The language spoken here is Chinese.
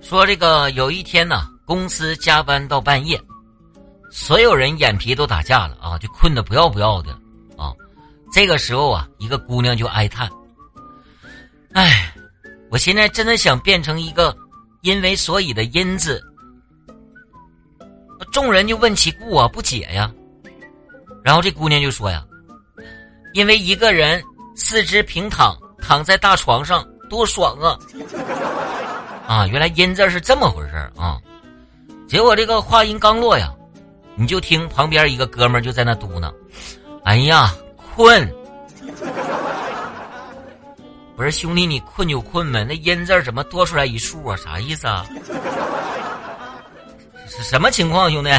说这个有一天呢，公司加班到半夜，所有人眼皮都打架了啊，就困得不要不要的啊。这个时候啊，一个姑娘就哀叹：“哎，我现在真的想变成一个因为所以的因字。”众人就问其故啊，不解呀。然后这姑娘就说呀：“因为一个人四肢平躺，躺在大床上多爽啊！”啊，原来“音”字是这么回事啊！结果这个话音刚落呀，你就听旁边一个哥们儿就在那嘟囔：“哎呀，困！”不是兄弟，你困就困呗，那“音”字怎么多出来一竖啊？啥意思啊？是 什么情况，兄弟？